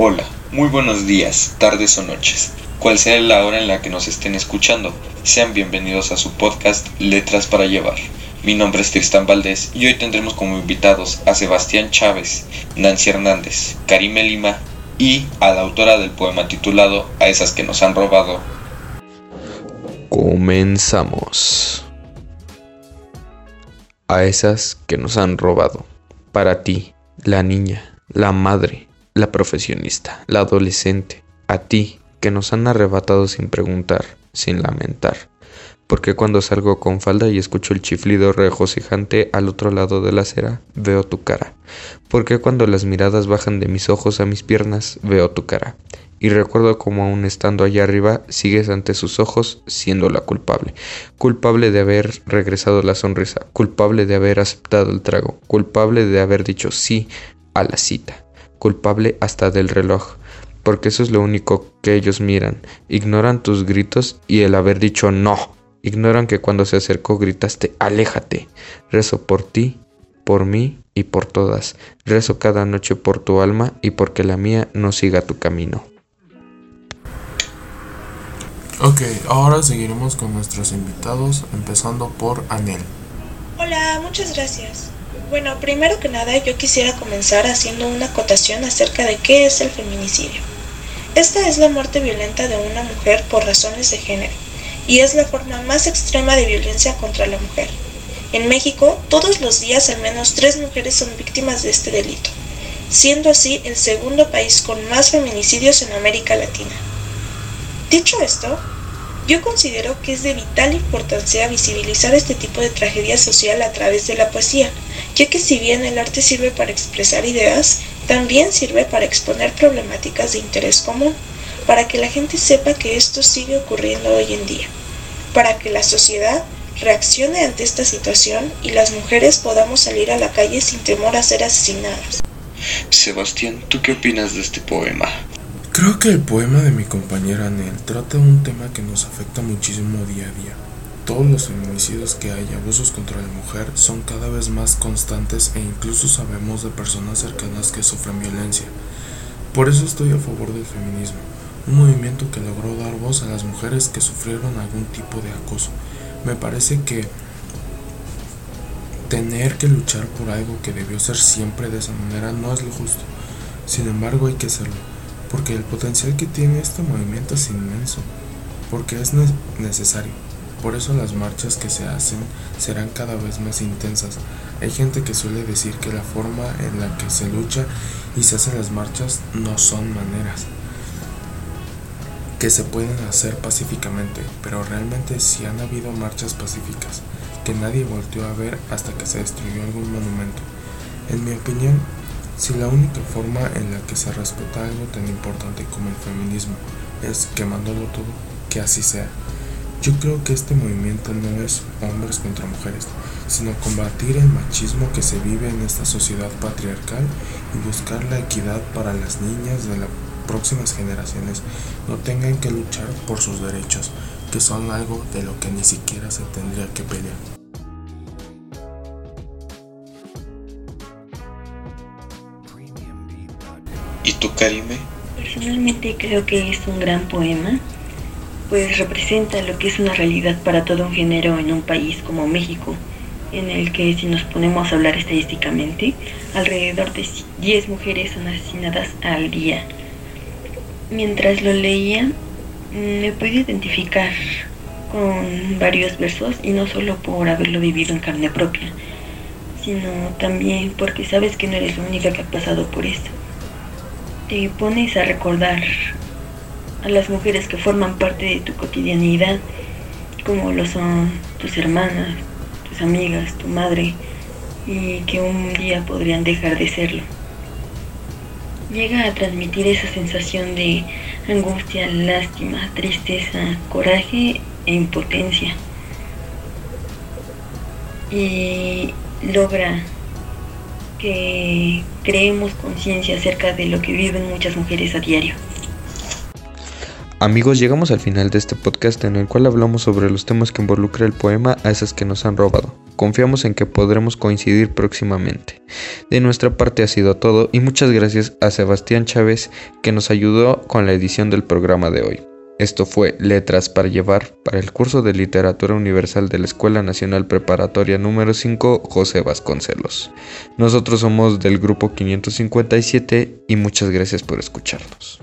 Hola, muy buenos días, tardes o noches. Cual sea la hora en la que nos estén escuchando, sean bienvenidos a su podcast Letras para Llevar. Mi nombre es Tristan Valdés y hoy tendremos como invitados a Sebastián Chávez, Nancy Hernández, Karime Lima y a la autora del poema titulado A esas que nos han robado. Comenzamos. A esas que nos han robado. Para ti, la niña, la madre, la profesionista, la adolescente, a ti, que nos han arrebatado sin preguntar, sin lamentar. Porque cuando salgo con falda y escucho el chiflido regocijante al otro lado de la acera, veo tu cara. Porque cuando las miradas bajan de mis ojos a mis piernas, veo tu cara. Y recuerdo como aún estando allá arriba, sigues ante sus ojos siendo la culpable. Culpable de haber regresado la sonrisa, culpable de haber aceptado el trago, culpable de haber dicho sí a la cita culpable hasta del reloj, porque eso es lo único que ellos miran. Ignoran tus gritos y el haber dicho no. Ignoran que cuando se acercó gritaste aléjate. Rezo por ti, por mí y por todas. Rezo cada noche por tu alma y porque la mía no siga tu camino. Ok, ahora seguiremos con nuestros invitados, empezando por Anel. Hola, muchas gracias. Bueno, primero que nada yo quisiera comenzar haciendo una acotación acerca de qué es el feminicidio. Esta es la muerte violenta de una mujer por razones de género y es la forma más extrema de violencia contra la mujer. En México, todos los días al menos tres mujeres son víctimas de este delito, siendo así el segundo país con más feminicidios en América Latina. Dicho esto, yo considero que es de vital importancia visibilizar este tipo de tragedia social a través de la poesía, ya que si bien el arte sirve para expresar ideas, también sirve para exponer problemáticas de interés común, para que la gente sepa que esto sigue ocurriendo hoy en día, para que la sociedad reaccione ante esta situación y las mujeres podamos salir a la calle sin temor a ser asesinadas. Sebastián, ¿tú qué opinas de este poema? Creo que el poema de mi compañera Nel trata un tema que nos afecta muchísimo día a día todos los feminicidios que hay, abusos contra la mujer, son cada vez más constantes e incluso sabemos de personas cercanas que sufren violencia. Por eso estoy a favor del feminismo, un movimiento que logró dar voz a las mujeres que sufrieron algún tipo de acoso. Me parece que tener que luchar por algo que debió ser siempre de esa manera no es lo justo. Sin embargo hay que hacerlo, porque el potencial que tiene este movimiento es inmenso, porque es necesario. Por eso las marchas que se hacen serán cada vez más intensas. Hay gente que suele decir que la forma en la que se lucha y se hacen las marchas no son maneras que se pueden hacer pacíficamente, pero realmente sí han habido marchas pacíficas que nadie volteó a ver hasta que se destruyó algún monumento. En mi opinión, si la única forma en la que se respeta algo tan importante como el feminismo es quemándolo todo, que así sea. Yo creo que este movimiento no es hombres contra mujeres, sino combatir el machismo que se vive en esta sociedad patriarcal y buscar la equidad para las niñas de las próximas generaciones no tengan que luchar por sus derechos, que son algo de lo que ni siquiera se tendría que pelear. ¿Y tú, Karime? Personalmente creo que es un gran poema pues representa lo que es una realidad para todo un género en un país como México, en el que si nos ponemos a hablar estadísticamente, alrededor de 10 mujeres son asesinadas al día. Mientras lo leía, me pude identificar con varios versos y no solo por haberlo vivido en carne propia, sino también porque sabes que no eres la única que ha pasado por esto. Te pones a recordar a las mujeres que forman parte de tu cotidianidad, como lo son tus hermanas, tus amigas, tu madre, y que un día podrían dejar de serlo. Llega a transmitir esa sensación de angustia, lástima, tristeza, coraje e impotencia. Y logra que creemos conciencia acerca de lo que viven muchas mujeres a diario. Amigos, llegamos al final de este podcast en el cual hablamos sobre los temas que involucra el poema a esas que nos han robado. Confiamos en que podremos coincidir próximamente. De nuestra parte ha sido todo y muchas gracias a Sebastián Chávez que nos ayudó con la edición del programa de hoy. Esto fue Letras para Llevar para el curso de Literatura Universal de la Escuela Nacional Preparatoria número 5 José Vasconcelos. Nosotros somos del grupo 557 y muchas gracias por escucharnos.